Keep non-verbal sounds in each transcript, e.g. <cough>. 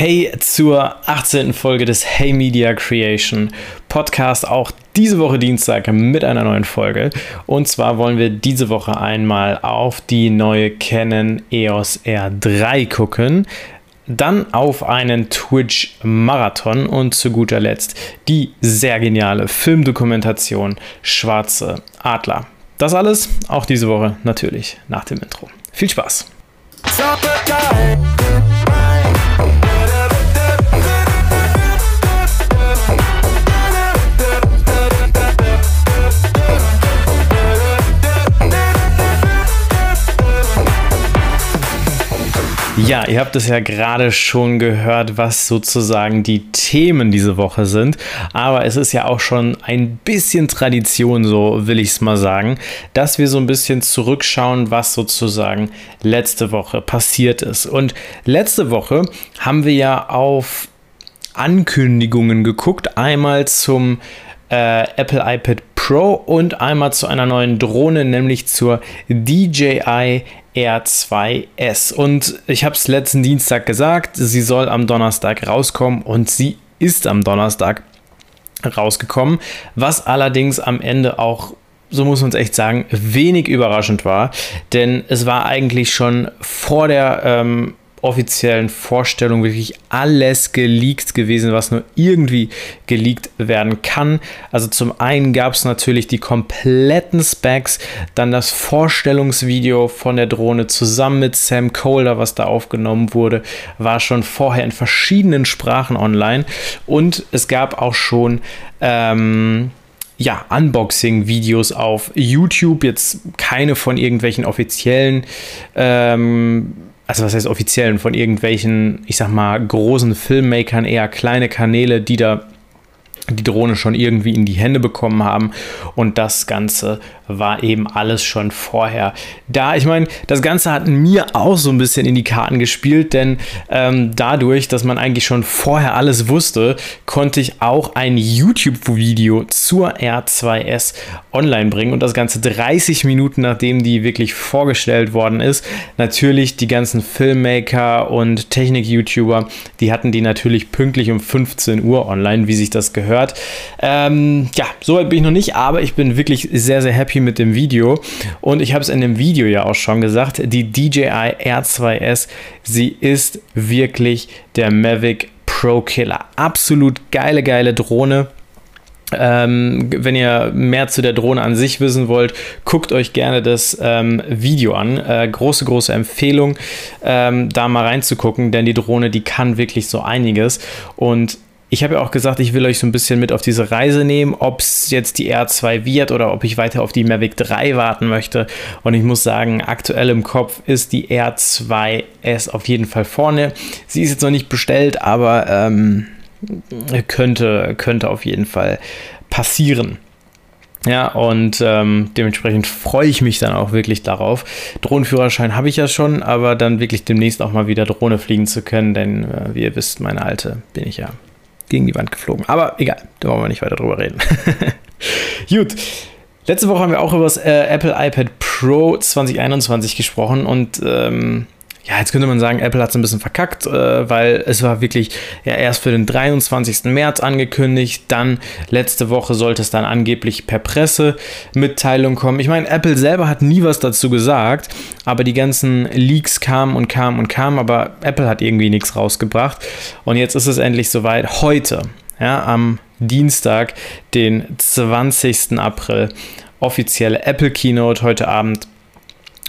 Hey zur 18. Folge des Hey Media Creation Podcast, auch diese Woche Dienstag mit einer neuen Folge. Und zwar wollen wir diese Woche einmal auf die neue Canon EOS R3 gucken, dann auf einen Twitch-Marathon und zu guter Letzt die sehr geniale Filmdokumentation Schwarze Adler. Das alles auch diese Woche natürlich nach dem Intro. Viel Spaß! Ja, ihr habt es ja gerade schon gehört, was sozusagen die Themen diese Woche sind. Aber es ist ja auch schon ein bisschen Tradition, so will ich es mal sagen, dass wir so ein bisschen zurückschauen, was sozusagen letzte Woche passiert ist. Und letzte Woche haben wir ja auf Ankündigungen geguckt. Einmal zum äh, Apple iPad Pro und einmal zu einer neuen Drohne, nämlich zur DJI R2S. Und ich habe es letzten Dienstag gesagt, sie soll am Donnerstag rauskommen und sie ist am Donnerstag rausgekommen, was allerdings am Ende auch so muss man es echt sagen, wenig überraschend war, denn es war eigentlich schon vor der ähm, offiziellen Vorstellung wirklich alles geleakt gewesen, was nur irgendwie geleakt werden kann. Also zum einen gab es natürlich die kompletten Specs, dann das Vorstellungsvideo von der Drohne zusammen mit Sam Kohler, was da aufgenommen wurde, war schon vorher in verschiedenen Sprachen online und es gab auch schon ähm, ja, Unboxing-Videos auf YouTube, jetzt keine von irgendwelchen offiziellen ähm, also was heißt offiziellen, von irgendwelchen, ich sag mal, großen Filmmakern, eher kleine Kanäle, die da die Drohne schon irgendwie in die Hände bekommen haben. Und das Ganze war eben alles schon vorher da. Ich meine, das Ganze hat mir auch so ein bisschen in die Karten gespielt, denn ähm, dadurch, dass man eigentlich schon vorher alles wusste, konnte ich auch ein YouTube-Video zur R2S online bringen und das Ganze 30 Minuten nachdem die wirklich vorgestellt worden ist. Natürlich die ganzen Filmmaker und Technik-YouTuber, die hatten die natürlich pünktlich um 15 Uhr online, wie sich das gehört. Ähm, ja, soweit bin ich noch nicht, aber ich bin wirklich sehr, sehr happy mit dem Video und ich habe es in dem Video ja auch schon gesagt, die DJI R2S, sie ist wirklich der Mavic Pro Killer. Absolut geile, geile Drohne ähm, wenn ihr mehr zu der Drohne an sich wissen wollt, guckt euch gerne das ähm, Video an. Äh, große, große Empfehlung, ähm, da mal reinzugucken, denn die Drohne, die kann wirklich so einiges. Und ich habe ja auch gesagt, ich will euch so ein bisschen mit auf diese Reise nehmen, ob es jetzt die R2 wird oder ob ich weiter auf die Mavic 3 warten möchte. Und ich muss sagen, aktuell im Kopf ist die R2S auf jeden Fall vorne. Sie ist jetzt noch nicht bestellt, aber ähm, könnte, könnte auf jeden Fall passieren. Ja, und ähm, dementsprechend freue ich mich dann auch wirklich darauf. Drohnenführerschein habe ich ja schon, aber dann wirklich demnächst auch mal wieder Drohne fliegen zu können, denn äh, wie ihr wisst, meine alte bin ich ja gegen die Wand geflogen. Aber egal, da wollen wir nicht weiter drüber reden. <laughs> Gut. Letzte Woche haben wir auch über das äh, Apple iPad Pro 2021 gesprochen und ähm, ja, jetzt könnte man sagen, Apple hat es ein bisschen verkackt, äh, weil es war wirklich ja erst für den 23. März angekündigt, dann letzte Woche sollte es dann angeblich per Pressemitteilung kommen. Ich meine, Apple selber hat nie was dazu gesagt, aber die ganzen Leaks kamen und kamen und kamen, aber Apple hat irgendwie nichts rausgebracht und jetzt ist es endlich soweit. Heute, ja, am Dienstag, den 20. April, offizielle Apple Keynote heute Abend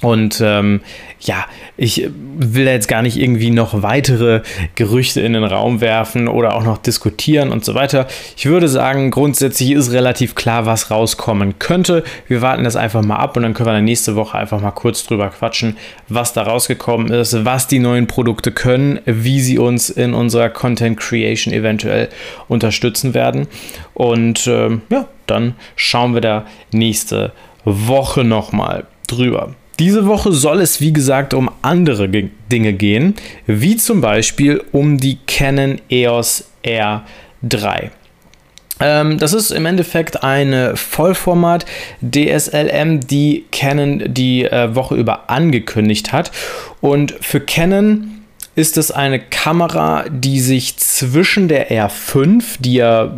und ähm, ja, ich will jetzt gar nicht irgendwie noch weitere Gerüchte in den Raum werfen oder auch noch diskutieren und so weiter. Ich würde sagen, grundsätzlich ist relativ klar, was rauskommen könnte. Wir warten das einfach mal ab und dann können wir dann nächste Woche einfach mal kurz drüber quatschen, was da rausgekommen ist, was die neuen Produkte können, wie sie uns in unserer Content Creation eventuell unterstützen werden. Und ähm, ja, dann schauen wir da nächste Woche nochmal drüber. Diese Woche soll es, wie gesagt, um andere Dinge gehen, wie zum Beispiel um die Canon EOS R3. Ähm, das ist im Endeffekt eine Vollformat DSLM, die Canon die äh, Woche über angekündigt hat. Und für Canon ist es eine Kamera, die sich zwischen der R5, die ja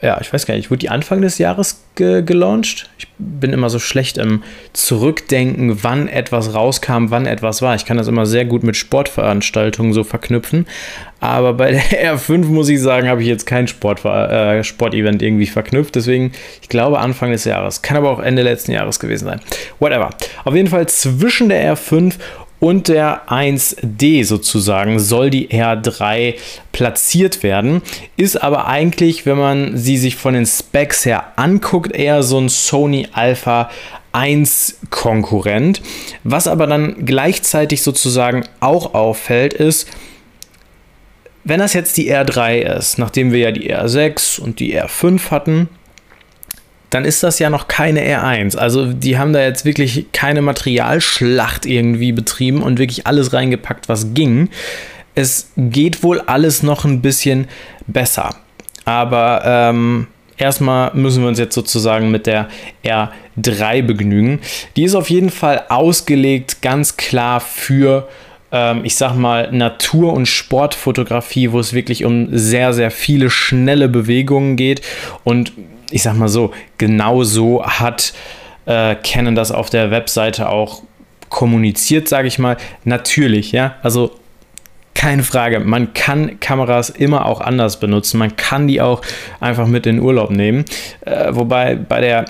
ja, ich weiß gar nicht, wurde die Anfang des Jahres ge gelauncht? Ich bin immer so schlecht im Zurückdenken, wann etwas rauskam, wann etwas war. Ich kann das immer sehr gut mit Sportveranstaltungen so verknüpfen. Aber bei der <laughs> R5 muss ich sagen, habe ich jetzt kein Sport, äh, Sportevent irgendwie verknüpft. Deswegen, ich glaube Anfang des Jahres. Kann aber auch Ende letzten Jahres gewesen sein. Whatever. Auf jeden Fall zwischen der R5 und der 1D sozusagen soll die R3 platziert werden. Ist aber eigentlich, wenn man sie sich von den Specs her anguckt, eher so ein Sony Alpha 1 Konkurrent. Was aber dann gleichzeitig sozusagen auch auffällt, ist, wenn das jetzt die R3 ist, nachdem wir ja die R6 und die R5 hatten, dann ist das ja noch keine R1. Also die haben da jetzt wirklich keine Materialschlacht irgendwie betrieben und wirklich alles reingepackt, was ging. Es geht wohl alles noch ein bisschen besser. Aber ähm, erstmal müssen wir uns jetzt sozusagen mit der R3 begnügen. Die ist auf jeden Fall ausgelegt ganz klar für ähm, ich sag mal, Natur- und Sportfotografie, wo es wirklich um sehr, sehr viele schnelle Bewegungen geht. Und ich sag mal so, genau so hat äh, Canon das auf der Webseite auch kommuniziert, sage ich mal. Natürlich, ja, also keine Frage, man kann Kameras immer auch anders benutzen. Man kann die auch einfach mit in Urlaub nehmen. Äh, wobei bei der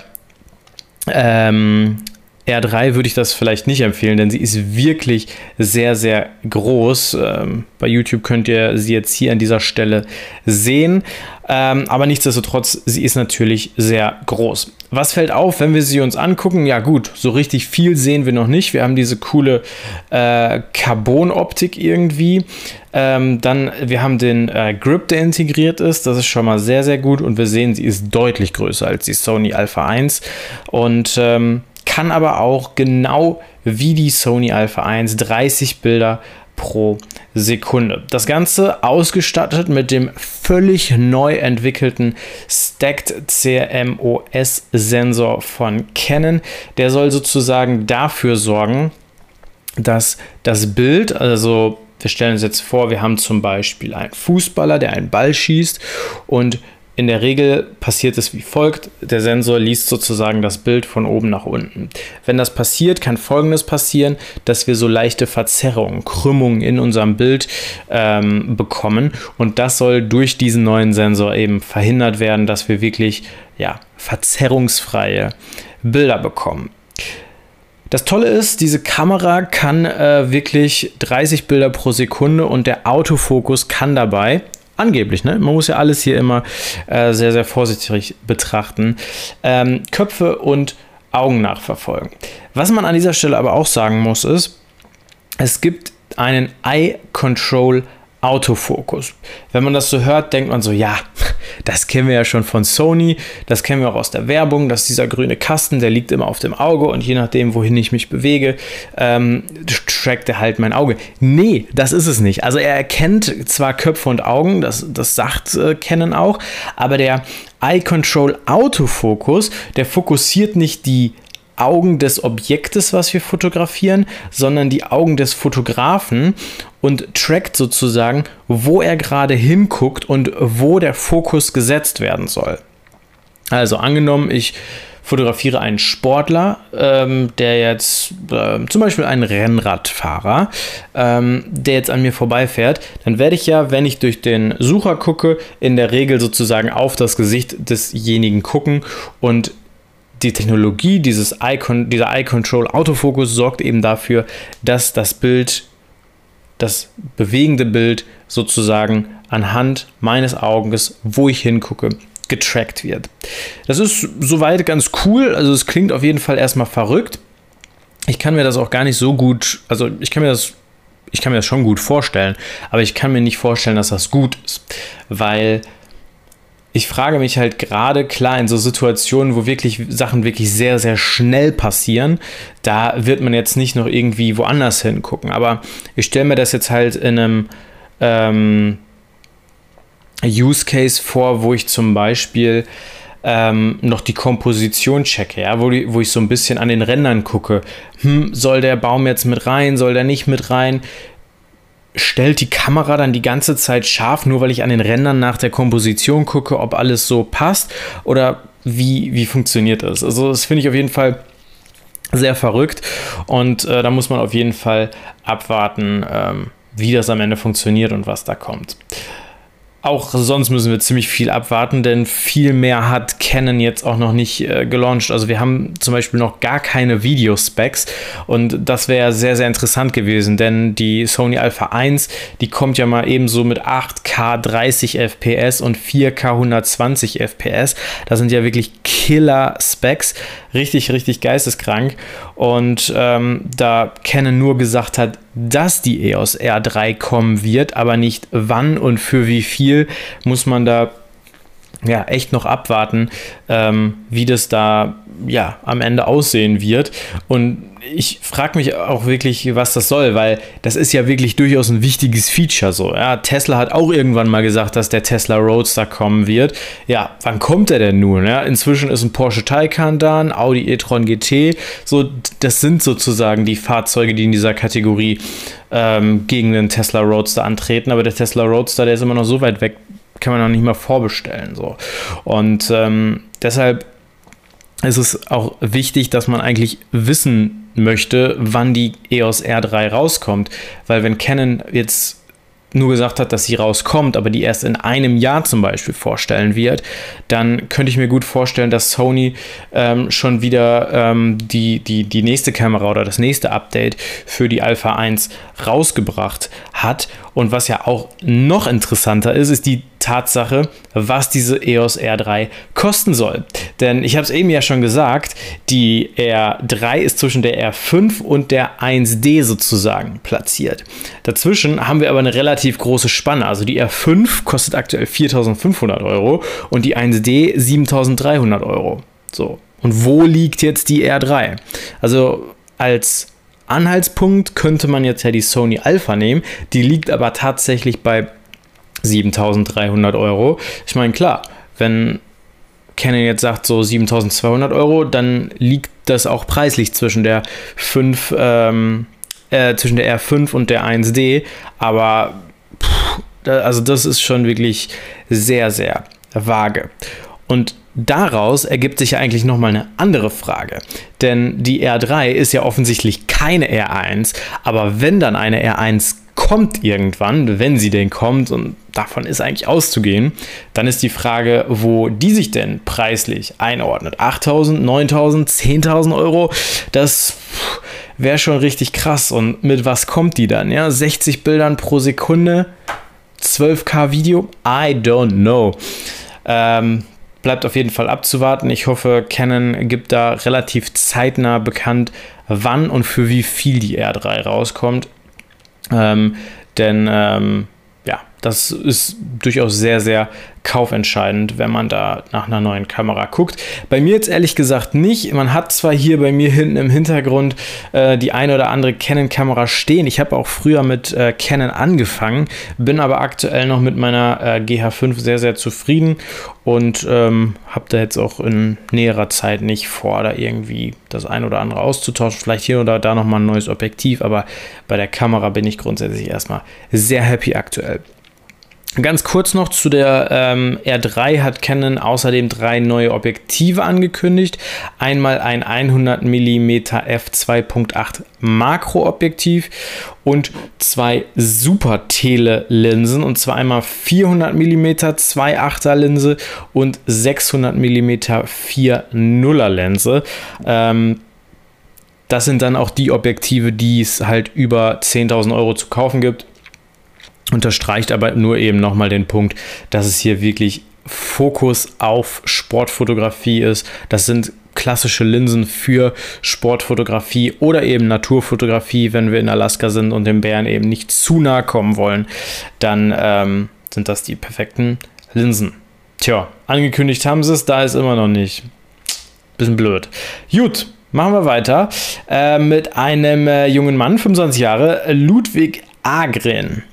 ähm, R3 würde ich das vielleicht nicht empfehlen, denn sie ist wirklich sehr, sehr groß. Ähm, bei YouTube könnt ihr sie jetzt hier an dieser Stelle sehen. Ähm, aber nichtsdestotrotz, sie ist natürlich sehr groß. Was fällt auf, wenn wir sie uns angucken? Ja gut, so richtig viel sehen wir noch nicht. Wir haben diese coole äh, Carbon-Optik irgendwie. Ähm, dann, wir haben den äh, Grip, der integriert ist. Das ist schon mal sehr, sehr gut. Und wir sehen, sie ist deutlich größer als die Sony Alpha 1. Und ähm, kann aber auch genau wie die Sony Alpha 1 30 Bilder pro Sekunde. Das Ganze ausgestattet mit dem völlig neu entwickelten Stacked CMOS Sensor von Canon. Der soll sozusagen dafür sorgen, dass das Bild, also wir stellen uns jetzt vor, wir haben zum Beispiel einen Fußballer, der einen Ball schießt und in der Regel passiert es wie folgt. Der Sensor liest sozusagen das Bild von oben nach unten. Wenn das passiert, kann Folgendes passieren, dass wir so leichte Verzerrungen, Krümmungen in unserem Bild ähm, bekommen. Und das soll durch diesen neuen Sensor eben verhindert werden, dass wir wirklich ja, verzerrungsfreie Bilder bekommen. Das Tolle ist, diese Kamera kann äh, wirklich 30 Bilder pro Sekunde und der Autofokus kann dabei Angeblich, ne? Man muss ja alles hier immer äh, sehr, sehr vorsichtig betrachten. Ähm, Köpfe und Augen nachverfolgen. Was man an dieser Stelle aber auch sagen muss, ist, es gibt einen Eye Control Autofokus. Wenn man das so hört, denkt man so, ja, das kennen wir ja schon von Sony, das kennen wir auch aus der Werbung, dass dieser grüne Kasten, der liegt immer auf dem Auge und je nachdem, wohin ich mich bewege, ähm, trackt er halt mein Auge. Nee, das ist es nicht. Also er erkennt zwar Köpfe und Augen, das, das sagt äh, Canon auch, aber der Eye Control Autofokus, der fokussiert nicht die Augen des Objektes, was wir fotografieren, sondern die Augen des Fotografen und trackt sozusagen, wo er gerade hinguckt und wo der Fokus gesetzt werden soll. Also angenommen, ich fotografiere einen Sportler, ähm, der jetzt äh, zum Beispiel einen Rennradfahrer, ähm, der jetzt an mir vorbeifährt, dann werde ich ja, wenn ich durch den Sucher gucke, in der Regel sozusagen auf das Gesicht desjenigen gucken und die Technologie, dieses Icon, dieser Eye-Control Autofokus sorgt eben dafür, dass das Bild, das bewegende Bild sozusagen anhand meines Auges, wo ich hingucke, getrackt wird. Das ist soweit ganz cool. Also es klingt auf jeden Fall erstmal verrückt. Ich kann mir das auch gar nicht so gut, also ich kann mir das ich kann mir das schon gut vorstellen, aber ich kann mir nicht vorstellen, dass das gut ist, weil ich frage mich halt gerade, klar, in so Situationen, wo wirklich Sachen wirklich sehr, sehr schnell passieren, da wird man jetzt nicht noch irgendwie woanders hingucken. Aber ich stelle mir das jetzt halt in einem ähm, Use Case vor, wo ich zum Beispiel ähm, noch die Komposition checke, ja, wo, wo ich so ein bisschen an den Rändern gucke. Hm, soll der Baum jetzt mit rein, soll der nicht mit rein? Stellt die Kamera dann die ganze Zeit scharf, nur weil ich an den Rändern nach der Komposition gucke, ob alles so passt? Oder wie, wie funktioniert das? Also, das finde ich auf jeden Fall sehr verrückt und äh, da muss man auf jeden Fall abwarten, ähm, wie das am Ende funktioniert und was da kommt auch sonst müssen wir ziemlich viel abwarten, denn viel mehr hat Canon jetzt auch noch nicht äh, gelauncht. Also wir haben zum Beispiel noch gar keine Video-Specs und das wäre sehr, sehr interessant gewesen, denn die Sony Alpha 1, die kommt ja mal ebenso mit 8K 30 FPS und 4K 120 FPS. Das sind ja wirklich Killer-Specs, richtig, richtig geisteskrank. Und ähm, da Canon nur gesagt hat, dass die EOS R3 kommen wird, aber nicht wann und für wie viel, muss man da ja echt noch abwarten, ähm, wie das da ja am Ende aussehen wird. Und ich frage mich auch wirklich, was das soll, weil das ist ja wirklich durchaus ein wichtiges Feature so. Ja, Tesla hat auch irgendwann mal gesagt, dass der Tesla Roadster kommen wird. Ja, wann kommt er denn nun? Ja, inzwischen ist ein Porsche Taycan da, ein Audi e-tron GT. So, das sind sozusagen die Fahrzeuge, die in dieser Kategorie ähm, gegen den Tesla Roadster antreten. Aber der Tesla Roadster, der ist immer noch so weit weg, kann man noch nicht mal vorbestellen. So. Und ähm, deshalb ist es auch wichtig, dass man eigentlich wissen möchte, wann die EOS R3 rauskommt. Weil wenn Canon jetzt nur gesagt hat, dass sie rauskommt, aber die erst in einem Jahr zum Beispiel vorstellen wird, dann könnte ich mir gut vorstellen, dass Sony ähm, schon wieder ähm, die, die, die nächste Kamera oder das nächste Update für die Alpha 1 rausgebracht hat. Und was ja auch noch interessanter ist, ist die Tatsache, was diese EOS R3 kosten soll. Denn ich habe es eben ja schon gesagt, die R3 ist zwischen der R5 und der 1D sozusagen platziert. Dazwischen haben wir aber eine relativ große Spanne. Also die R5 kostet aktuell 4.500 Euro und die 1D 7.300 Euro. So. Und wo liegt jetzt die R3? Also als Anhaltspunkt könnte man jetzt ja die Sony Alpha nehmen. Die liegt aber tatsächlich bei 7300 Euro. Ich meine, klar, wenn Canon jetzt sagt so 7200 Euro, dann liegt das auch preislich zwischen der 5, ähm, äh, zwischen der R5 und der 1D. Aber pff, also das ist schon wirklich sehr, sehr vage. Und daraus ergibt sich ja eigentlich nochmal eine andere Frage. Denn die R3 ist ja offensichtlich keine R1, aber wenn dann eine R1 kommt irgendwann, wenn sie denn kommt, und davon ist eigentlich auszugehen, dann ist die Frage, wo die sich denn preislich einordnet. 8000, 9000, 10.000 Euro, das wäre schon richtig krass. Und mit was kommt die dann? Ja, 60 Bildern pro Sekunde, 12K Video? I don't know. Ähm, bleibt auf jeden Fall abzuwarten. Ich hoffe, Canon gibt da relativ zeitnah bekannt, wann und für wie viel die R3 rauskommt. Ähm, denn ähm, ja, das ist durchaus sehr, sehr kaufentscheidend, wenn man da nach einer neuen Kamera guckt. Bei mir jetzt ehrlich gesagt nicht. Man hat zwar hier bei mir hinten im Hintergrund äh, die eine oder andere Canon-Kamera stehen. Ich habe auch früher mit äh, Canon angefangen, bin aber aktuell noch mit meiner äh, GH5 sehr, sehr zufrieden und ähm, habe da jetzt auch in näherer Zeit nicht vor, da irgendwie das ein oder andere auszutauschen. Vielleicht hier oder da nochmal ein neues Objektiv, aber bei der Kamera bin ich grundsätzlich erstmal sehr happy aktuell. Ganz kurz noch zu der ähm, R3 hat Canon außerdem drei neue Objektive angekündigt. Einmal ein 100 mm f2.8 Makroobjektiv und zwei Super Tele Linsen und zwar einmal 400 mm 2.8er Linse und 600 mm 4.0er Linse. Ähm, das sind dann auch die Objektive, die es halt über 10.000 Euro zu kaufen gibt unterstreicht aber nur eben nochmal den Punkt, dass es hier wirklich Fokus auf Sportfotografie ist. Das sind klassische Linsen für Sportfotografie oder eben Naturfotografie, wenn wir in Alaska sind und den Bären eben nicht zu nahe kommen wollen, dann ähm, sind das die perfekten Linsen. Tja, angekündigt haben sie es, da ist immer noch nicht. Bisschen blöd. Gut, machen wir weiter äh, mit einem äh, jungen Mann, 25 Jahre, Ludwig Agren.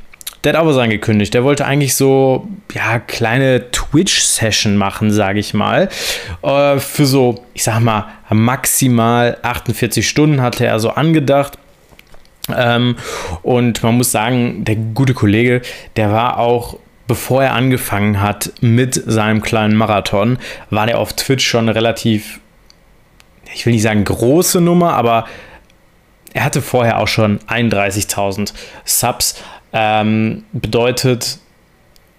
Der hat auch was angekündigt. Der wollte eigentlich so, ja, kleine Twitch-Session machen, sage ich mal. Äh, für so, ich sag mal, maximal 48 Stunden hatte er so angedacht. Ähm, und man muss sagen, der gute Kollege, der war auch bevor er angefangen hat mit seinem kleinen Marathon, war der auf Twitch schon relativ, ich will nicht sagen große Nummer, aber er hatte vorher auch schon 31.000 Subs. Ähm, bedeutet,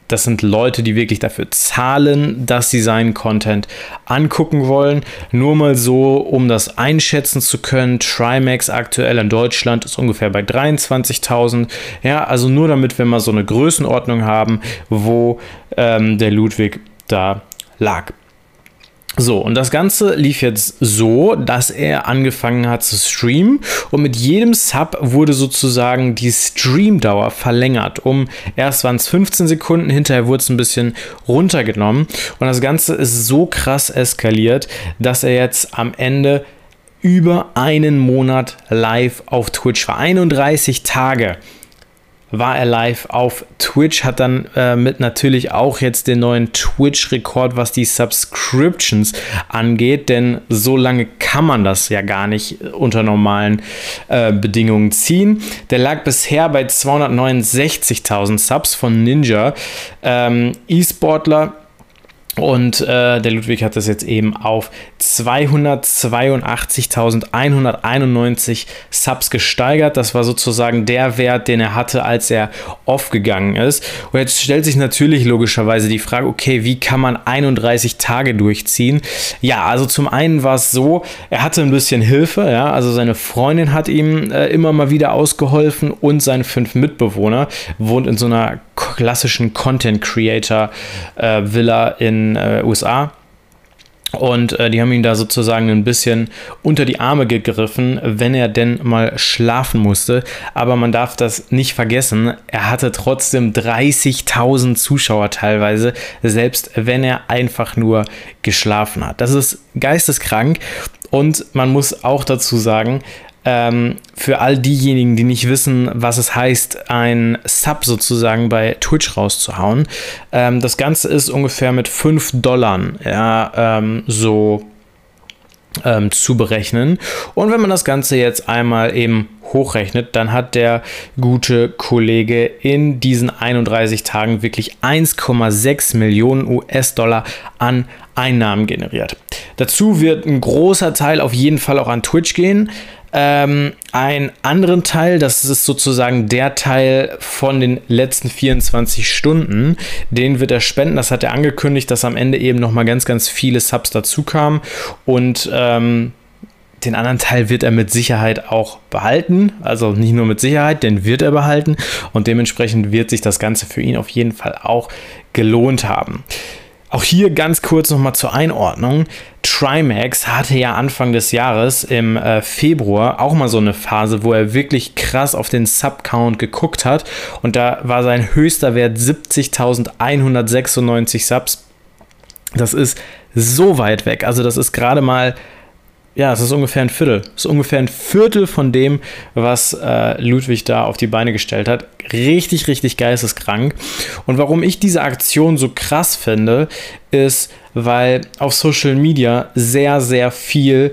das sind Leute, die wirklich dafür zahlen, dass sie seinen Content angucken wollen. Nur mal so, um das einschätzen zu können. Trimax aktuell in Deutschland ist ungefähr bei 23.000. Ja, also nur damit wir mal so eine Größenordnung haben, wo ähm, der Ludwig da lag. So, und das Ganze lief jetzt so, dass er angefangen hat zu streamen und mit jedem Sub wurde sozusagen die Streamdauer verlängert. Um erst waren es 15 Sekunden, hinterher wurde es ein bisschen runtergenommen und das Ganze ist so krass eskaliert, dass er jetzt am Ende über einen Monat live auf Twitch war. 31 Tage war er live auf Twitch, hat dann äh, mit natürlich auch jetzt den neuen Twitch-Rekord, was die Subscriptions angeht, denn so lange kann man das ja gar nicht unter normalen äh, Bedingungen ziehen. Der lag bisher bei 269.000 Subs von Ninja. Ähm, E-Sportler und äh, der Ludwig hat das jetzt eben auf 282.191 Subs gesteigert. Das war sozusagen der Wert, den er hatte, als er aufgegangen ist. Und jetzt stellt sich natürlich logischerweise die Frage, okay, wie kann man 31 Tage durchziehen? Ja, also zum einen war es so, er hatte ein bisschen Hilfe, ja, also seine Freundin hat ihm äh, immer mal wieder ausgeholfen und seine fünf Mitbewohner wohnt in so einer klassischen Content Creator äh, Villa in äh, USA. Und äh, die haben ihn da sozusagen ein bisschen unter die Arme gegriffen, wenn er denn mal schlafen musste. Aber man darf das nicht vergessen, er hatte trotzdem 30.000 Zuschauer teilweise, selbst wenn er einfach nur geschlafen hat. Das ist geisteskrank. Und man muss auch dazu sagen, für all diejenigen, die nicht wissen, was es heißt, ein Sub sozusagen bei Twitch rauszuhauen. Ähm, das Ganze ist ungefähr mit 5 Dollar ja, ähm, so ähm, zu berechnen. Und wenn man das Ganze jetzt einmal eben hochrechnet, dann hat der gute Kollege in diesen 31 Tagen wirklich 1,6 Millionen US-Dollar an Einnahmen generiert. Dazu wird ein großer Teil auf jeden Fall auch an Twitch gehen. Ähm, einen anderen Teil, das ist sozusagen der Teil von den letzten 24 Stunden, den wird er spenden. Das hat er angekündigt, dass am Ende eben nochmal ganz, ganz viele Subs dazu kamen und ähm, den anderen Teil wird er mit Sicherheit auch behalten. Also nicht nur mit Sicherheit, den wird er behalten. Und dementsprechend wird sich das Ganze für ihn auf jeden Fall auch gelohnt haben. Auch hier ganz kurz nochmal zur Einordnung. Trimax hatte ja Anfang des Jahres im äh, Februar auch mal so eine Phase, wo er wirklich krass auf den Sub-Count geguckt hat. Und da war sein höchster Wert 70.196 Subs. Das ist so weit weg. Also das ist gerade mal ja, es ist ungefähr ein Viertel. Es ist ungefähr ein Viertel von dem, was äh, Ludwig da auf die Beine gestellt hat. Richtig, richtig geisteskrank. Und warum ich diese Aktion so krass finde, ist, weil auf Social Media sehr, sehr viel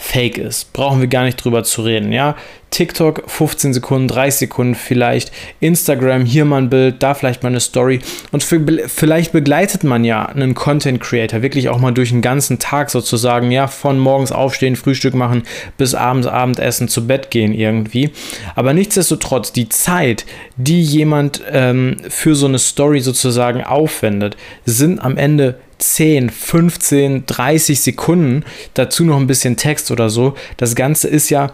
fake ist. Brauchen wir gar nicht drüber zu reden, ja. TikTok 15 Sekunden, 30 Sekunden vielleicht, Instagram hier mal ein Bild, da vielleicht mal eine Story und vielleicht begleitet man ja einen Content Creator wirklich auch mal durch den ganzen Tag sozusagen, ja, von morgens aufstehen, Frühstück machen bis abends Abendessen, zu Bett gehen irgendwie. Aber nichtsdestotrotz, die Zeit, die jemand ähm, für so eine Story sozusagen aufwendet, sind am Ende 10, 15, 30 Sekunden, dazu noch ein bisschen Text oder so. Das Ganze ist ja,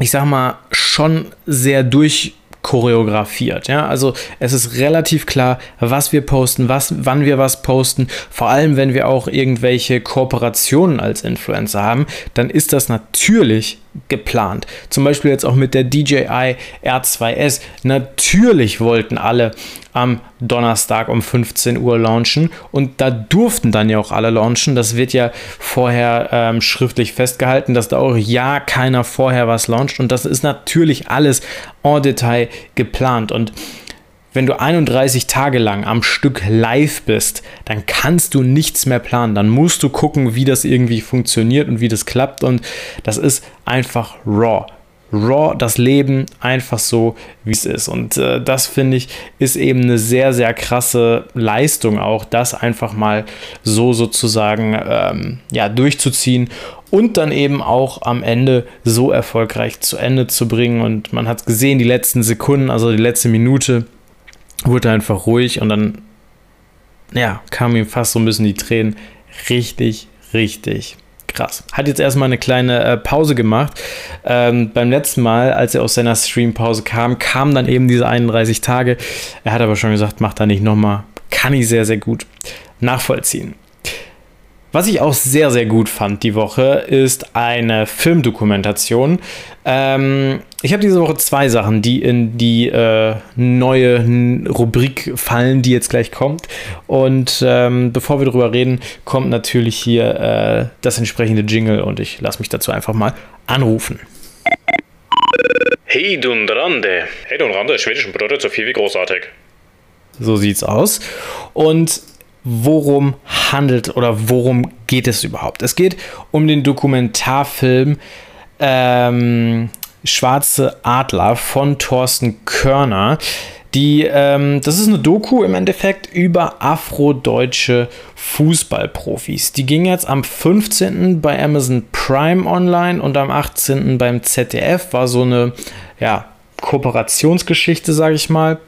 ich sag mal, schon sehr durch choreografiert. Ja, also es ist relativ klar, was wir posten, was, wann wir was posten. Vor allem, wenn wir auch irgendwelche Kooperationen als Influencer haben, dann ist das natürlich geplant. Zum Beispiel jetzt auch mit der DJI R2S. Natürlich wollten alle am Donnerstag um 15 Uhr launchen und da durften dann ja auch alle launchen. Das wird ja vorher ähm, schriftlich festgehalten, dass da auch ja keiner vorher was launcht und das ist natürlich alles en Detail geplant und wenn du 31 Tage lang am Stück live bist, dann kannst du nichts mehr planen. Dann musst du gucken, wie das irgendwie funktioniert und wie das klappt. Und das ist einfach raw. raw das Leben einfach so, wie es ist. Und äh, das finde ich ist eben eine sehr, sehr krasse Leistung auch, das einfach mal so sozusagen ähm, ja, durchzuziehen und dann eben auch am Ende so erfolgreich zu Ende zu bringen. Und man hat gesehen, die letzten Sekunden, also die letzte Minute, wurde einfach ruhig und dann ja, kamen ihm fast so ein bisschen die Tränen. Richtig, richtig krass. Hat jetzt erstmal eine kleine äh, Pause gemacht. Ähm, beim letzten Mal, als er aus seiner Streampause kam, kamen dann eben diese 31 Tage. Er hat aber schon gesagt, macht da nicht nochmal. Kann ich sehr, sehr gut nachvollziehen. Was ich auch sehr, sehr gut fand die Woche, ist eine Filmdokumentation. Ähm, ich habe diese Woche zwei Sachen, die in die äh, neue Rubrik fallen, die jetzt gleich kommt. Und ähm, bevor wir darüber reden, kommt natürlich hier äh, das entsprechende Jingle und ich lasse mich dazu einfach mal anrufen. Hey Dunrande. Hey Dunrande, schwedischen bedeutet so viel wie großartig. So sieht's aus. Und worum handelt oder worum geht es überhaupt? Es geht um den Dokumentarfilm ähm, Schwarze Adler von Thorsten Körner. Die, ähm, das ist eine Doku im Endeffekt über afrodeutsche Fußballprofis. Die ging jetzt am 15. bei Amazon Prime online und am 18. beim ZDF. War so eine ja, Kooperationsgeschichte, sage ich mal.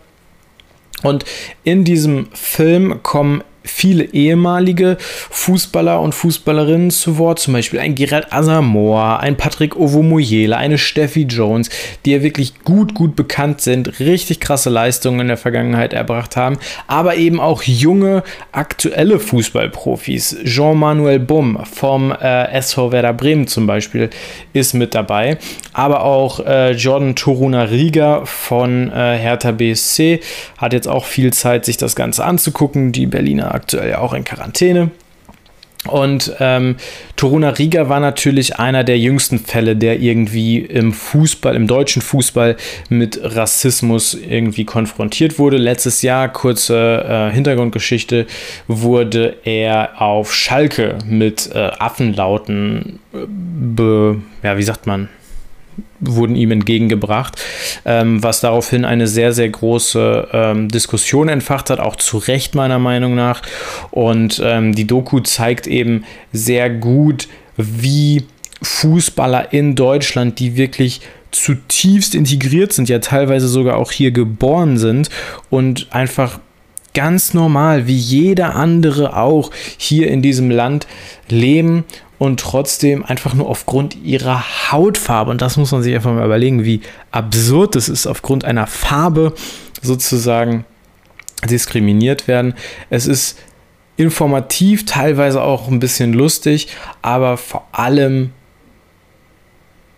Und in diesem Film kommen viele ehemalige Fußballer und Fußballerinnen zu Wort, zum Beispiel ein Gerald Asamoah, ein Patrick Ovomoyela, eine Steffi Jones, die ja wirklich gut, gut bekannt sind, richtig krasse Leistungen in der Vergangenheit erbracht haben, aber eben auch junge, aktuelle Fußballprofis. Jean-Manuel Bumm vom äh, SV Werder Bremen zum Beispiel ist mit dabei, aber auch äh, Jordan Toruna Riga von äh, Hertha BSC hat jetzt auch viel Zeit, sich das Ganze anzugucken. Die Berliner aktuell ja auch in Quarantäne. Und ähm, Toruna Riga war natürlich einer der jüngsten Fälle, der irgendwie im Fußball, im deutschen Fußball mit Rassismus irgendwie konfrontiert wurde. Letztes Jahr, kurze äh, Hintergrundgeschichte, wurde er auf Schalke mit äh, Affenlauten, äh, be, ja, wie sagt man, wurden ihm entgegengebracht, ähm, was daraufhin eine sehr, sehr große ähm, Diskussion entfacht hat, auch zu Recht meiner Meinung nach. Und ähm, die Doku zeigt eben sehr gut, wie Fußballer in Deutschland, die wirklich zutiefst integriert sind, ja teilweise sogar auch hier geboren sind und einfach ganz normal, wie jeder andere auch hier in diesem Land leben und trotzdem einfach nur aufgrund ihrer Hautfarbe, und das muss man sich einfach mal überlegen, wie absurd es ist, aufgrund einer Farbe sozusagen diskriminiert werden. Es ist informativ, teilweise auch ein bisschen lustig, aber vor allem,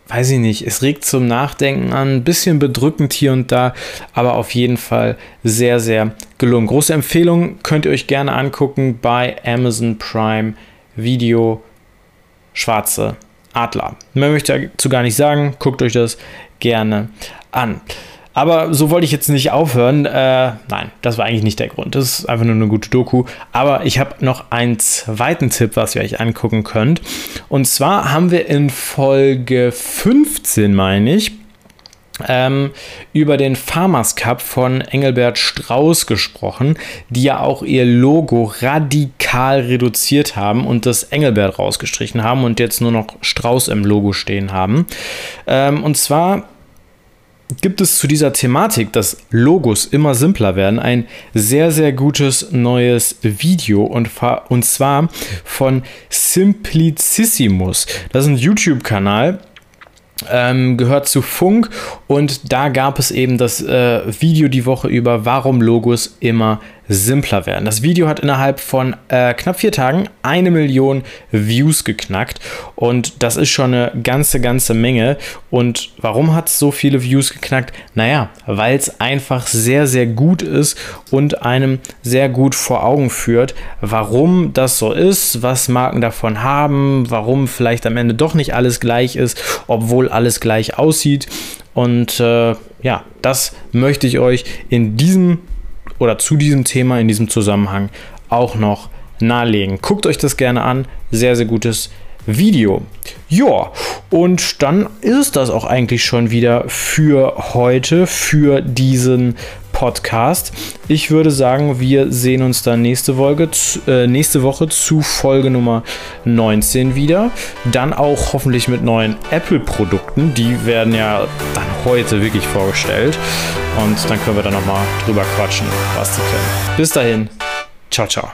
weiß ich nicht, es regt zum Nachdenken an, ein bisschen bedrückend hier und da, aber auf jeden Fall sehr, sehr gelungen. Große Empfehlung könnt ihr euch gerne angucken bei Amazon Prime Video schwarze Adler. Mehr möchte ich dazu gar nicht sagen. Guckt euch das gerne an. Aber so wollte ich jetzt nicht aufhören. Äh, nein, das war eigentlich nicht der Grund. Das ist einfach nur eine gute Doku. Aber ich habe noch einen zweiten Tipp, was ihr euch angucken könnt. Und zwar haben wir in Folge 15, meine ich, ähm, über den Farmers Cup von Engelbert Strauß gesprochen, die ja auch ihr Logo radikal reduziert haben und das Engelbert rausgestrichen haben und jetzt nur noch Strauß im Logo stehen haben. Ähm, und zwar gibt es zu dieser Thematik, dass Logos immer simpler werden, ein sehr, sehr gutes neues Video und, und zwar von Simplicissimus. Das ist ein YouTube-Kanal ähm, gehört zu Funk. Und da gab es eben das äh, Video die Woche über, warum Logos immer simpler werden. Das Video hat innerhalb von äh, knapp vier Tagen eine Million Views geknackt und das ist schon eine ganze, ganze Menge. Und warum hat es so viele Views geknackt? Naja, weil es einfach sehr, sehr gut ist und einem sehr gut vor Augen führt, warum das so ist, was Marken davon haben, warum vielleicht am Ende doch nicht alles gleich ist, obwohl alles gleich aussieht. Und äh, ja, das möchte ich euch in diesem oder zu diesem Thema in diesem Zusammenhang auch noch nahelegen. Guckt euch das gerne an. Sehr, sehr gutes Video. Ja, und dann ist das auch eigentlich schon wieder für heute, für diesen Podcast. Ich würde sagen, wir sehen uns dann nächste, Folge, äh, nächste Woche zu Folge Nummer 19 wieder. Dann auch hoffentlich mit neuen Apple-Produkten. Die werden ja dann heute wirklich vorgestellt. Und dann können wir dann nochmal drüber quatschen, was sie können. Bis dahin. Ciao, ciao.